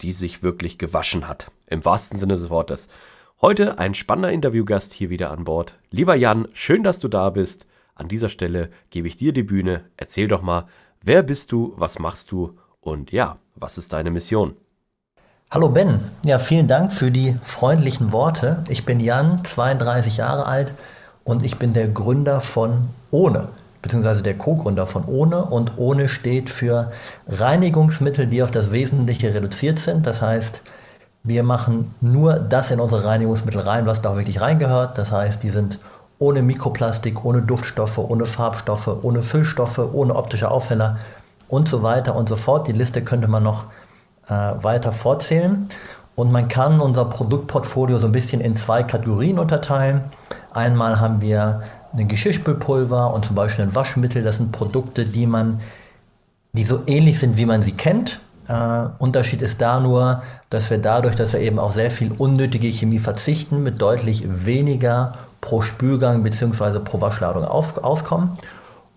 die sich wirklich gewaschen hat. Im wahrsten Sinne des Wortes. Heute ein spannender Interviewgast hier wieder an Bord. Lieber Jan, schön, dass du da bist. An dieser Stelle gebe ich dir die Bühne. Erzähl doch mal, wer bist du, was machst du und ja, was ist deine Mission? Hallo Ben, ja, vielen Dank für die freundlichen Worte. Ich bin Jan, 32 Jahre alt und ich bin der Gründer von Ohne, beziehungsweise der Co-Gründer von Ohne. Und Ohne steht für Reinigungsmittel, die auf das Wesentliche reduziert sind. Das heißt, wir machen nur das in unsere Reinigungsmittel rein, was da wirklich reingehört. Das heißt, die sind ohne Mikroplastik, ohne Duftstoffe, ohne Farbstoffe, ohne Füllstoffe, ohne optische Aufheller und so weiter und so fort. Die Liste könnte man noch äh, weiter vorzählen. Und man kann unser Produktportfolio so ein bisschen in zwei Kategorien unterteilen. Einmal haben wir ein Geschirrspülpulver und zum Beispiel ein Waschmittel. Das sind Produkte, die man, die so ähnlich sind, wie man sie kennt. Äh, Unterschied ist da nur, dass wir dadurch, dass wir eben auf sehr viel unnötige Chemie verzichten, mit deutlich weniger pro Spülgang bzw. pro Waschladung aus, auskommen.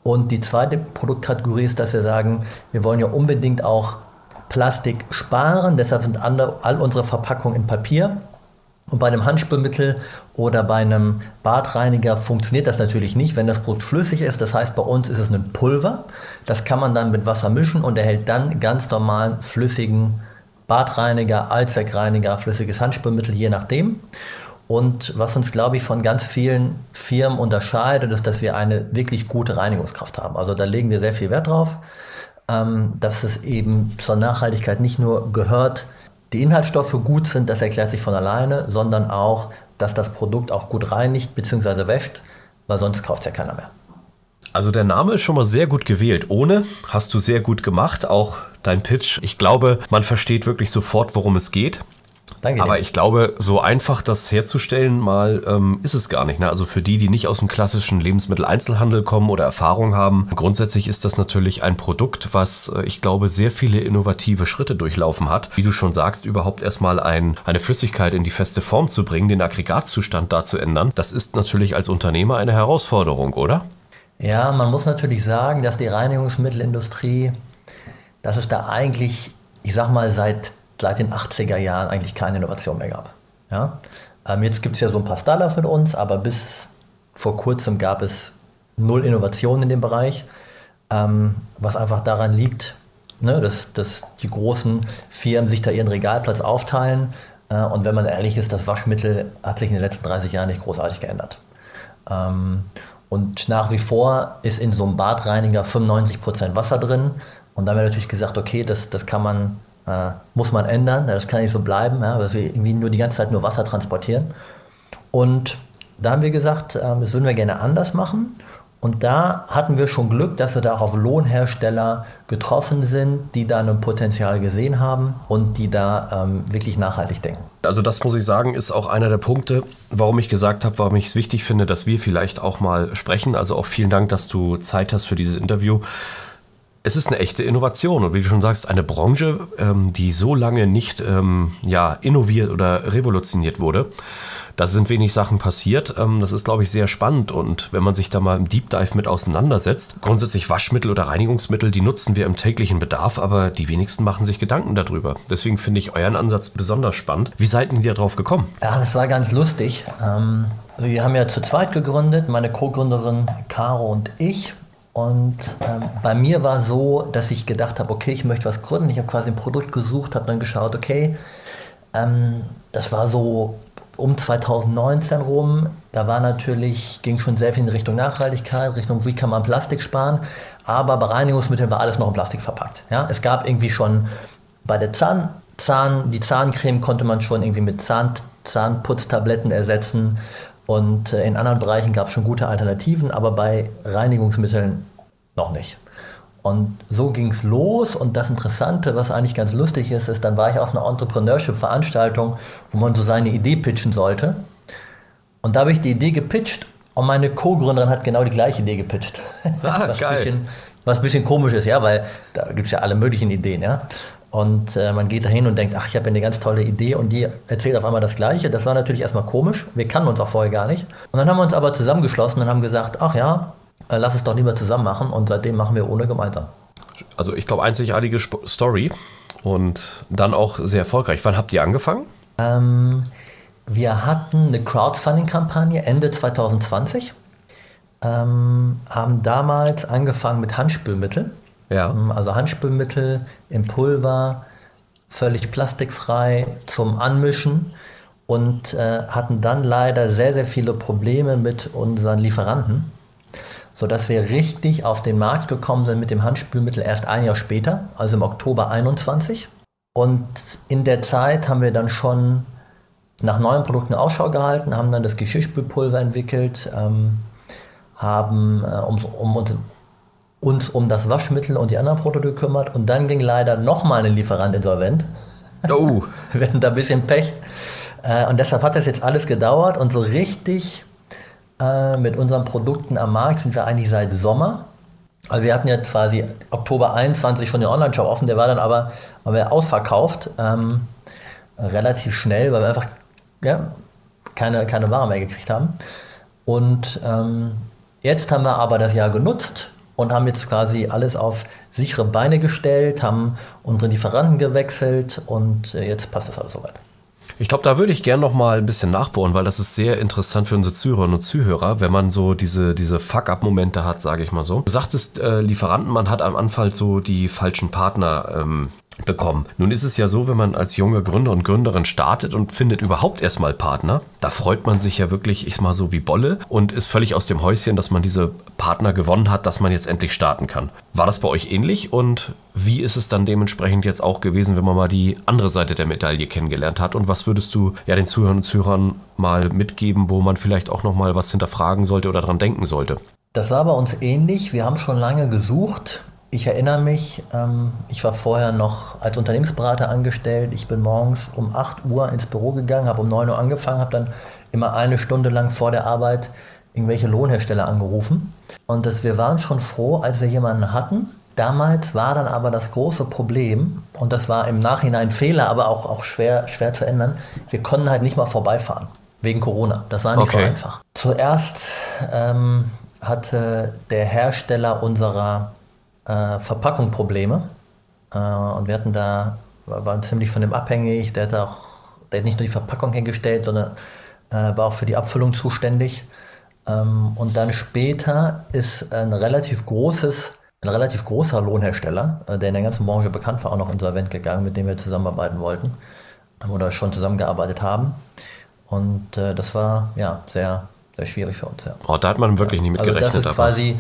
Und die zweite Produktkategorie ist, dass wir sagen, wir wollen ja unbedingt auch Plastik sparen, deshalb sind alle, all unsere Verpackungen in Papier. Und bei einem Handspülmittel oder bei einem Badreiniger funktioniert das natürlich nicht, wenn das Produkt flüssig ist. Das heißt, bei uns ist es ein Pulver. Das kann man dann mit Wasser mischen und erhält dann ganz normalen flüssigen Badreiniger, Allzweckreiniger, flüssiges Handspülmittel, je nachdem. Und was uns, glaube ich, von ganz vielen Firmen unterscheidet, ist, dass wir eine wirklich gute Reinigungskraft haben. Also da legen wir sehr viel Wert drauf ähm, dass es eben zur Nachhaltigkeit nicht nur gehört, die Inhaltsstoffe gut sind, das erklärt sich von alleine, sondern auch, dass das Produkt auch gut reinigt bzw. wäscht, weil sonst kauft es ja keiner mehr. Also der Name ist schon mal sehr gut gewählt. Ohne hast du sehr gut gemacht, auch dein Pitch. Ich glaube, man versteht wirklich sofort, worum es geht. Danke. Aber ich glaube, so einfach das herzustellen mal ähm, ist es gar nicht. Ne? Also für die, die nicht aus dem klassischen Lebensmitteleinzelhandel kommen oder Erfahrung haben, grundsätzlich ist das natürlich ein Produkt, was äh, ich glaube sehr viele innovative Schritte durchlaufen hat. Wie du schon sagst, überhaupt erstmal ein, eine Flüssigkeit in die feste Form zu bringen, den Aggregatzustand da zu ändern, das ist natürlich als Unternehmer eine Herausforderung, oder? Ja, man muss natürlich sagen, dass die Reinigungsmittelindustrie, dass es da eigentlich, ich sag mal, seit seit den 80er Jahren eigentlich keine Innovation mehr gab. Ja? Ähm, jetzt gibt es ja so ein paar Startups mit uns, aber bis vor kurzem gab es null Innovation in dem Bereich, ähm, was einfach daran liegt, ne, dass, dass die großen Firmen sich da ihren Regalplatz aufteilen. Äh, und wenn man ehrlich ist, das Waschmittel hat sich in den letzten 30 Jahren nicht großartig geändert. Ähm, und nach wie vor ist in so einem Badreiniger 95% Wasser drin. Und da haben wir natürlich gesagt, okay, das, das kann man äh, muss man ändern. Das kann nicht so bleiben, ja, dass wir irgendwie nur die ganze Zeit nur Wasser transportieren. Und da haben wir gesagt, äh, das würden wir gerne anders machen. Und da hatten wir schon Glück, dass wir da auch auf Lohnhersteller getroffen sind, die da ein Potenzial gesehen haben und die da ähm, wirklich nachhaltig denken. Also das muss ich sagen, ist auch einer der Punkte, warum ich gesagt habe, warum ich es wichtig finde, dass wir vielleicht auch mal sprechen. Also auch vielen Dank, dass du Zeit hast für dieses Interview es ist eine echte Innovation und wie du schon sagst, eine Branche, ähm, die so lange nicht ähm, ja, innoviert oder revolutioniert wurde. Da sind wenig Sachen passiert. Ähm, das ist, glaube ich, sehr spannend. Und wenn man sich da mal im Deep Dive mit auseinandersetzt, grundsätzlich Waschmittel oder Reinigungsmittel, die nutzen wir im täglichen Bedarf, aber die wenigsten machen sich Gedanken darüber. Deswegen finde ich euren Ansatz besonders spannend. Wie seid ihr darauf gekommen? Ja, das war ganz lustig. Ähm, wir haben ja zu zweit gegründet, meine Co-Gründerin Caro und ich. Und ähm, bei mir war so, dass ich gedacht habe, okay, ich möchte was gründen. Ich habe quasi ein Produkt gesucht, habe dann geschaut, okay, ähm, das war so um 2019 rum. Da war natürlich, ging schon sehr viel in Richtung Nachhaltigkeit, Richtung, wie kann man Plastik sparen. Aber bei Reinigungsmitteln war alles noch in Plastik verpackt. Ja? Es gab irgendwie schon bei der Zahn, Zahn, die Zahncreme konnte man schon irgendwie mit Zahn, Zahnputztabletten ersetzen. Und äh, in anderen Bereichen gab es schon gute Alternativen, aber bei Reinigungsmitteln noch nicht. Und so ging es los. Und das Interessante, was eigentlich ganz lustig ist, ist, dann war ich auf einer Entrepreneurship-Veranstaltung, wo man so seine Idee pitchen sollte. Und da habe ich die Idee gepitcht und meine Co-Gründerin hat genau die gleiche Idee gepitcht. Ah, was geil. Bisschen, was ein bisschen komisch ist, ja, weil da gibt es ja alle möglichen Ideen, ja. Und äh, man geht dahin und denkt, ach, ich habe eine ganz tolle Idee und die erzählt auf einmal das Gleiche. Das war natürlich erstmal komisch. Wir kannten uns auch vorher gar nicht. Und dann haben wir uns aber zusammengeschlossen und haben gesagt, ach ja, äh, lass es doch lieber zusammen machen. Und seitdem machen wir ohne gemeinsam. Also ich glaube, einzigartige Sp Story und dann auch sehr erfolgreich. Wann habt ihr angefangen? Ähm, wir hatten eine Crowdfunding-Kampagne Ende 2020. Ähm, haben damals angefangen mit Handspülmittel. Ja. Ähm, Also Handspülmittel im Pulver, völlig plastikfrei zum Anmischen und äh, hatten dann leider sehr, sehr viele Probleme mit unseren Lieferanten, sodass wir richtig auf den Markt gekommen sind mit dem Handspülmittel erst ein Jahr später, also im Oktober 21. Und in der Zeit haben wir dann schon nach neuen Produkten Ausschau gehalten, haben dann das Geschirrspülpulver entwickelt, ähm, haben äh, um, um, uns- um das Waschmittel und die anderen Produkte gekümmert und dann ging leider nochmal ein Lieferant insolvent. Oh, Wir hatten da ein bisschen Pech. Äh, und deshalb hat das jetzt alles gedauert und so richtig äh, mit unseren Produkten am Markt sind wir eigentlich seit Sommer. Also wir hatten ja quasi Oktober 21 schon den Online-Shop offen, der war dann aber, aber ausverkauft, ähm, relativ schnell, weil wir einfach ja, keine, keine Ware mehr gekriegt haben. Und ähm, jetzt haben wir aber das Jahr genutzt und haben jetzt quasi alles auf sichere Beine gestellt, haben unsere Lieferanten gewechselt und äh, jetzt passt das alles soweit. Ich glaube, da würde ich gerne noch mal ein bisschen nachbohren, weil das ist sehr interessant für unsere Zuhörerinnen und Zuhörer, wenn man so diese, diese Fuck-up-Momente hat, sage ich mal so. Du sagtest, äh, Lieferanten, man hat am Anfang so die falschen Partner ähm, bekommen. Nun ist es ja so, wenn man als junge Gründer und Gründerin startet und findet überhaupt erstmal Partner, da freut man sich ja wirklich, ich mal so wie Bolle und ist völlig aus dem Häuschen, dass man diese Partner gewonnen hat, dass man jetzt endlich starten kann. War das bei euch ähnlich und wie ist es dann dementsprechend jetzt auch gewesen, wenn man mal die andere Seite der Medaille kennengelernt hat und was würdest du ja den Zuhörern und Zuhörern mal mitgeben, wo man vielleicht auch noch mal was hinterfragen sollte oder dran denken sollte? Das war bei uns ähnlich. Wir haben schon lange gesucht. Ich erinnere mich, ähm, ich war vorher noch als Unternehmensberater angestellt. Ich bin morgens um 8 Uhr ins Büro gegangen, habe um 9 Uhr angefangen, habe dann immer eine Stunde lang vor der Arbeit irgendwelche Lohnhersteller angerufen. Und das, wir waren schon froh, als wir jemanden hatten. Damals war dann aber das große Problem, und das war im Nachhinein Fehler, aber auch, auch schwer, schwer zu ändern, wir konnten halt nicht mal vorbeifahren. Wegen Corona. Das war nicht so Okay. einfach. Zuerst ähm, hatte der Hersteller unserer äh, Verpackung Probleme. Äh, und wir hatten da, waren ziemlich von dem abhängig. Der hat auch, der hat nicht nur die Verpackung hergestellt, sondern äh, war auch für die Abfüllung zuständig. Ähm, und dann später ist ein relativ großes, ein relativ großer Lohnhersteller, äh, der in der ganzen Branche bekannt war, auch noch insolvent gegangen, mit dem wir zusammenarbeiten wollten oder schon zusammengearbeitet haben. Und äh, das war ja sehr, sehr schwierig für uns. Ja. Oh, da hat man wirklich nicht mit Also gerechnet. das ist aber- quasi,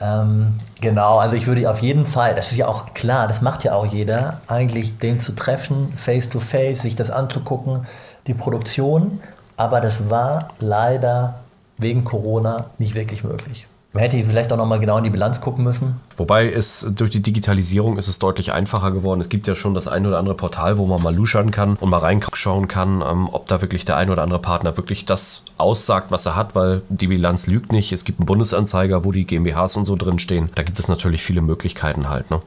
ähm, genau, also ich würde auf jeden Fall, das ist ja auch klar, das macht ja auch jeder, eigentlich den zu treffen, face to face, sich das anzugucken, die Produktion, aber das war leider wegen Corona nicht wirklich möglich. Man hätte vielleicht auch nochmal genau in die Bilanz gucken müssen. Wobei es durch die Digitalisierung ist es deutlich einfacher geworden. Es gibt ja schon das ein oder andere Portal, wo man mal luschern kann und mal reinschauen kann, ähm, ob da wirklich der ein oder andere Partner wirklich das aussagt, was er hat, weil die Bilanz lügt nicht. Es gibt einen Bundesanzeiger, wo die GmbHs und so drin stehen. Da gibt es natürlich viele Möglichkeiten halt. Ne?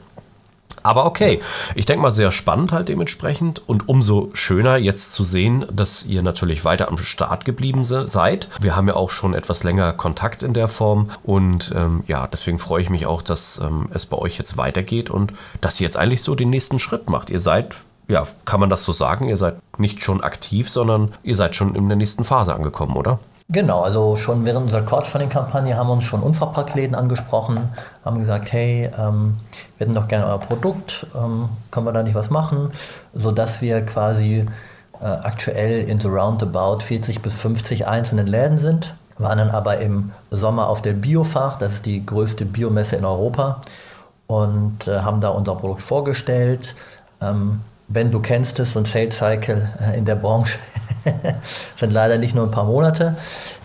Aber okay, ich denke mal sehr spannend halt dementsprechend und umso schöner jetzt zu sehen, dass ihr natürlich weiter am Start geblieben se- seid. Wir haben ja auch schon etwas länger Kontakt in der Form und ähm, ja, deswegen freue ich mich auch, dass ähm, es bei euch jetzt weitergeht und dass ihr jetzt eigentlich so den nächsten Schritt macht. Ihr seid, ja, kann man das so sagen, ihr seid nicht schon aktiv, sondern ihr seid schon in der nächsten Phase angekommen, oder? Genau, also schon während unserer Crowdfunding-Kampagne haben uns schon Unverpacktläden angesprochen, haben gesagt, hey, ähm, wir hätten doch gerne euer Produkt, ähm, können wir da nicht was machen, sodass wir quasi äh, aktuell in so roundabout 40 bis 50 einzelnen Läden sind, waren dann aber im Sommer auf der Biofach, das ist die größte Biomesse in Europa, und äh, haben da unser Produkt vorgestellt. Ähm, Ben, du kennst es, so ein Sales Cycle äh, in der Branche sind leider nicht nur ein paar Monate.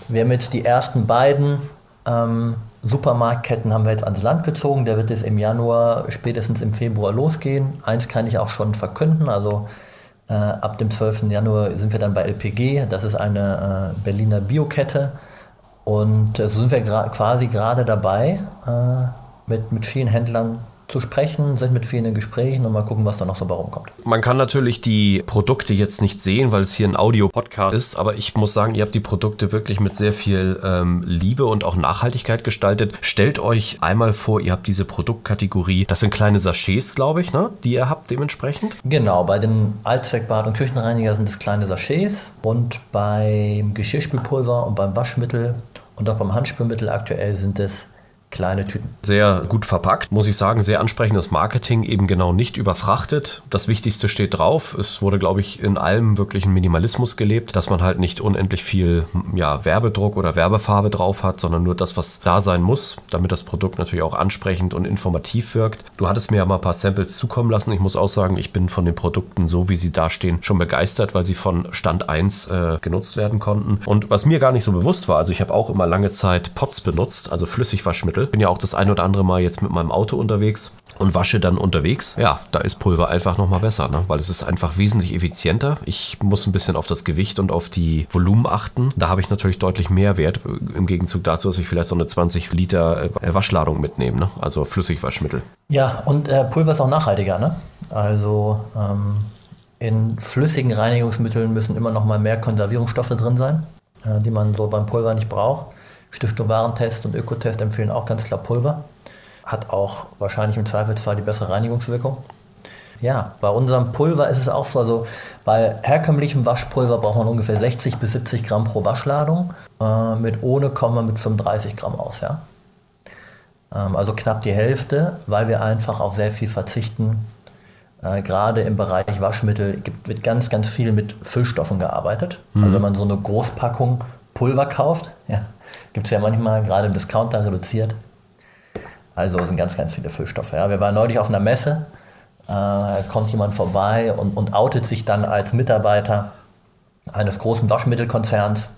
Wir haben jetzt die ersten beiden ähm, Supermarktketten haben wir jetzt ans Land gezogen. Der wird jetzt im Januar, spätestens im Februar losgehen. Eins kann ich auch schon verkünden. Also äh, ab dem 12. Januar sind wir dann bei LPG. Das ist eine äh, Berliner Biokette. Und äh, so sind wir quasi gerade dabei, äh, mit, mit vielen Händlern zu sprechen, sind mit vielen in Gesprächen und mal gucken, was da noch so bei rumkommt. Man kann natürlich die Produkte jetzt nicht sehen, weil es hier ein Audio-Podcast ist, aber ich muss sagen, ihr habt die Produkte wirklich mit sehr viel ähm, Liebe und auch Nachhaltigkeit gestaltet. Stellt euch einmal vor, ihr habt diese Produktkategorie, das sind kleine Sachets, glaube ich, ne, die ihr habt dementsprechend. Genau, bei dem Allzweckbad und Küchenreiniger sind es kleine Sachets und beim Geschirrspülpulver und beim Waschmittel und auch beim Handspülmittel aktuell sind es kleine Tüten. Sehr gut verpackt, muss ich sagen. Sehr ansprechendes Marketing, eben genau nicht überfrachtet. Das Wichtigste steht drauf. Es wurde, glaube ich, in allem wirklich ein Minimalismus gelebt, dass man halt nicht unendlich viel ja, Werbedruck oder Werbefarbe drauf hat, sondern nur das, was da sein muss, damit das Produkt natürlich auch ansprechend und informativ wirkt. Du hattest mir ja mal ein paar Samples zukommen lassen. Ich muss auch sagen, ich bin von den Produkten, so wie sie da stehen, schon begeistert, weil sie von Stand 1 äh, genutzt werden konnten. Und was mir gar nicht so bewusst war, also ich habe auch immer lange Zeit Pots benutzt, also Flüssigwaschmittel Waschmittel. Bin ja auch das ein oder andere Mal jetzt mit meinem Auto unterwegs und wasche dann unterwegs. Ja, da ist Pulver einfach nochmal besser, ne? weil es ist einfach wesentlich effizienter. Ich muss ein bisschen auf das Gewicht und auf die Volumen achten. Da habe ich natürlich deutlich mehr Wert im Gegenzug dazu, dass ich vielleicht so eine 20 Liter äh, Waschladung mitnehme, ne? also Flüssigwaschmittel. Ja, und äh, Pulver ist auch nachhaltiger. Ne? Also ähm, in flüssigen Reinigungsmitteln müssen immer noch mal mehr Konservierungsstoffe drin sein, äh, die man so beim Pulver nicht braucht. Stiftung Warentest und Ökotest empfehlen auch ganz klar Pulver. Hat auch wahrscheinlich im Zweifelsfall die bessere Reinigungswirkung. Ja, bei unserem Pulver ist es auch so, also bei herkömmlichem Waschpulver braucht man ungefähr 60 bis 70 Gramm pro Waschladung. Äh, mit ohne kommen wir mit 35 Gramm aus. Ja? Ähm, also knapp die Hälfte, weil wir einfach auf sehr viel verzichten. Äh, gerade im Bereich Waschmittel gibt, wird ganz, ganz viel mit Füllstoffen gearbeitet. Mhm. Also wenn man so eine Großpackung Pulver kauft, ja, Gibt es ja manchmal gerade im Discounter reduziert. Also sind ganz, ganz viele Füllstoffe. Ja. Wir waren neulich auf einer Messe, äh, kommt jemand vorbei und, und outet sich dann als Mitarbeiter eines großen Waschmittelkonzerns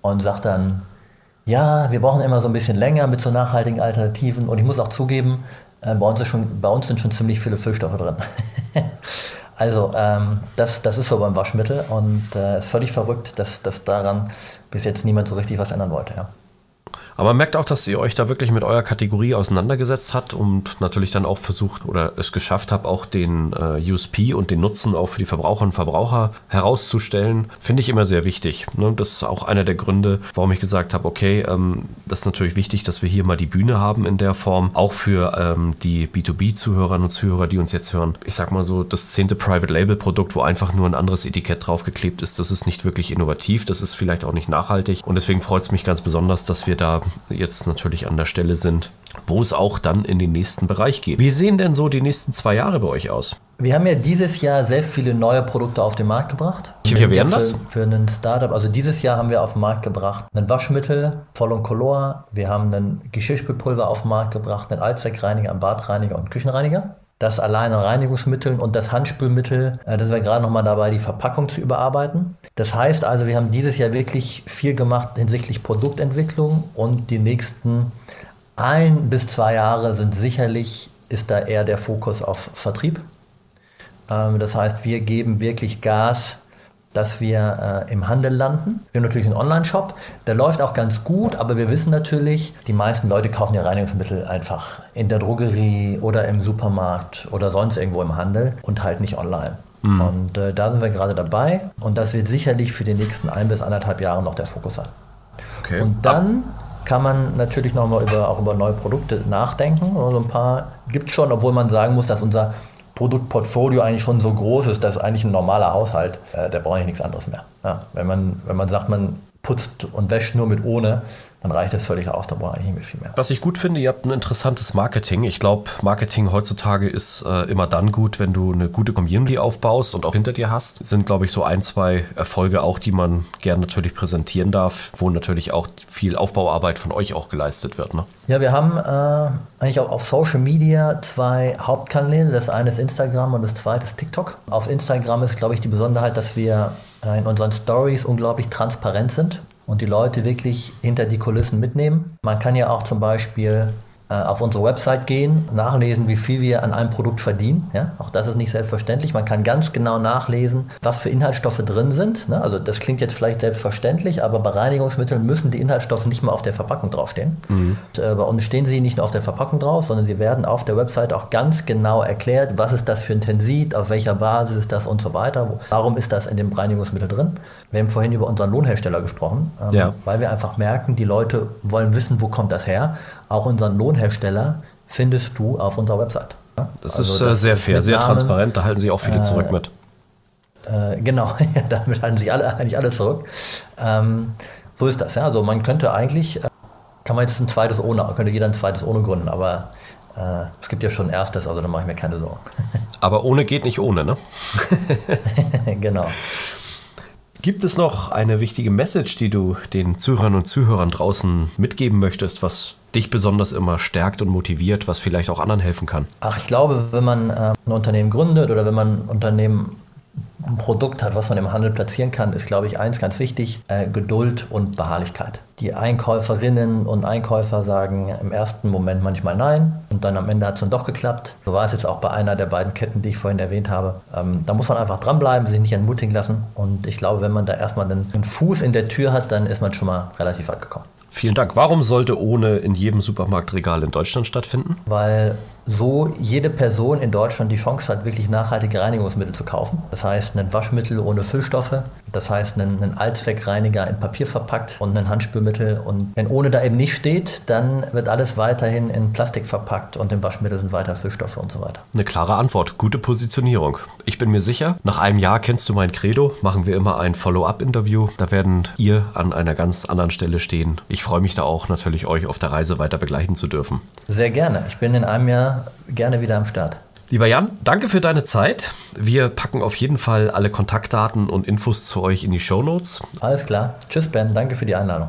und sagt dann, ja, wir brauchen immer so ein bisschen länger mit so nachhaltigen Alternativen und ich muss auch zugeben, äh, bei, uns schon, bei uns sind schon ziemlich viele Füllstoffe drin. also ähm, das, das ist so beim Waschmittel und es äh, ist völlig verrückt, dass, dass daran bis jetzt niemand so richtig was ändern wollte. Ja. Aber merkt auch, dass ihr euch da wirklich mit eurer Kategorie auseinandergesetzt habt und natürlich dann auch versucht oder es geschafft habt, auch den äh, USP und den Nutzen auch für die Verbraucherinnen und Verbraucher herauszustellen. Finde ich immer sehr wichtig. Ne? Das ist auch einer der Gründe, warum ich gesagt habe, okay, ähm, das ist natürlich wichtig, dass wir hier mal die Bühne haben in der Form, auch für ähm, die B2B-Zuhörerinnen und Zuhörer, die uns jetzt hören. Ich sag mal so, das zehnte Private Label Produkt, wo einfach nur ein anderes Etikett draufgeklebt ist, das ist nicht wirklich innovativ, das ist vielleicht auch nicht nachhaltig und deswegen freut es mich ganz besonders, dass wir da jetzt natürlich an der Stelle sind, wo es auch dann in den nächsten Bereich geht. Wie sehen denn so die nächsten zwei Jahre bei euch aus? Wir haben ja dieses Jahr sehr viele neue Produkte auf den Markt gebracht. Welche wären das? Für einen Startup. Also dieses Jahr haben wir auf den Markt gebracht ein Waschmittel, Voll und Color. Wir haben ein Geschirrspülpulver auf den Markt gebracht, einen Allzweckreiniger, einen Badreiniger und einen Küchenreiniger. Das allein an Reinigungsmitteln und das Handspülmittel, äh, das wir gerade nochmal dabei, die Verpackung zu überarbeiten. Das heißt also, wir haben dieses Jahr wirklich viel gemacht hinsichtlich Produktentwicklung und die nächsten ein bis zwei Jahre sind sicherlich, ist da eher der Fokus auf Vertrieb. Ähm, das heißt, wir geben wirklich Gas dass wir äh, im Handel landen. Wir haben natürlich einen Online-Shop, der läuft auch ganz gut, aber wir wissen natürlich, die meisten Leute kaufen ihr Reinigungsmittel einfach in der Drogerie oder im Supermarkt oder sonst irgendwo im Handel und halt nicht online. Mhm. Und äh, da sind wir gerade dabei und das wird sicherlich für die nächsten ein bis anderthalb Jahre noch der Fokus sein. Okay. Und dann kann man natürlich nochmal über, auch über neue Produkte nachdenken. Also ein paar gibt es schon, obwohl man sagen muss, dass unser Produktportfolio eigentlich schon so groß ist, dass eigentlich ein normaler Haushalt, äh, der braucht eigentlich nichts anderes mehr. Ja, wenn, man, wenn man sagt, man putzt und wäscht nur mit ohne, dann reicht das völlig aus, da brauche ich nicht mehr viel mehr. Was ich gut finde, ihr habt ein interessantes Marketing. Ich glaube, Marketing heutzutage ist äh, immer dann gut, wenn du eine gute Community aufbaust und auch hinter dir hast. Das sind, glaube ich, so ein, zwei Erfolge auch, die man gern natürlich präsentieren darf, wo natürlich auch viel Aufbauarbeit von euch auch geleistet wird. Ne? Ja, wir haben äh, eigentlich auch auf Social Media zwei Hauptkanäle. Das eine ist Instagram und das zweite ist TikTok. Auf Instagram ist, glaube ich, die Besonderheit, dass wir äh, in unseren Stories unglaublich transparent sind und die Leute wirklich hinter die Kulissen mitnehmen. Man kann ja auch zum Beispiel auf unsere Website gehen, nachlesen, wie viel wir an einem Produkt verdienen. Ja? Auch das ist nicht selbstverständlich. Man kann ganz genau nachlesen, was für Inhaltsstoffe drin sind. Ne? Also das klingt jetzt vielleicht selbstverständlich, aber bei Reinigungsmitteln müssen die Inhaltsstoffe nicht mal auf der Verpackung draufstehen. Mhm. Und, äh, bei uns stehen sie nicht nur auf der Verpackung drauf, sondern sie werden auf der Website auch ganz genau erklärt, was ist das für ein Tensit, auf welcher Basis ist das und so weiter. Warum ist das in dem Reinigungsmittel drin? Wir haben vorhin über unseren Lohnhersteller gesprochen, ähm, ja. weil wir einfach merken, die Leute wollen wissen, wo kommt das her. Auch unseren Lohnhersteller findest du auf unserer Website. Das also ist das sehr fair, sehr Namen, transparent, da halten sich auch viele äh, zurück mit. Äh, genau, damit halten sich alle, eigentlich alle zurück. Ähm, so ist das, ja. Also man könnte eigentlich, äh, kann man jetzt ein zweites ohne, könnte jeder ein zweites ohne gründen, aber äh, es gibt ja schon ein erstes, also da mache ich mir keine Sorgen. Aber ohne geht nicht ohne, ne? genau. Gibt es noch eine wichtige Message, die du den Zuhörern und Zuhörern draußen mitgeben möchtest, was dich besonders immer stärkt und motiviert, was vielleicht auch anderen helfen kann? Ach, ich glaube, wenn man äh, ein Unternehmen gründet oder wenn man ein Unternehmen ein Produkt hat, was man im Handel platzieren kann, ist, glaube ich, eins ganz wichtig, äh, Geduld und Beharrlichkeit. Die Einkäuferinnen und Einkäufer sagen im ersten Moment manchmal nein und dann am Ende hat es dann doch geklappt. So war es jetzt auch bei einer der beiden Ketten, die ich vorhin erwähnt habe. Ähm, da muss man einfach dranbleiben, sich nicht entmutigen lassen und ich glaube, wenn man da erstmal einen, einen Fuß in der Tür hat, dann ist man schon mal relativ weit gekommen. Vielen Dank. Warum sollte ohne in jedem Supermarktregal in Deutschland stattfinden? Weil so jede Person in Deutschland die Chance hat, wirklich nachhaltige Reinigungsmittel zu kaufen. Das heißt, ein Waschmittel ohne Füllstoffe, das heißt, einen, einen Allzweckreiniger in Papier verpackt und ein Handspülmittel. Und wenn ohne da eben nicht steht, dann wird alles weiterhin in Plastik verpackt und im Waschmittel sind weiter Füllstoffe und so weiter. Eine klare Antwort, gute Positionierung. Ich bin mir sicher, nach einem Jahr kennst du mein Credo, machen wir immer ein Follow-up-Interview. Da werden ihr an einer ganz anderen Stelle stehen. Ich freue mich da auch natürlich, euch auf der Reise weiter begleiten zu dürfen. Sehr gerne. Ich bin in einem Jahr gerne wieder am Start. Lieber Jan, danke für deine Zeit. Wir packen auf jeden Fall alle Kontaktdaten und Infos zu euch in die Show Notes. Alles klar. Tschüss, Ben. Danke für die Einladung.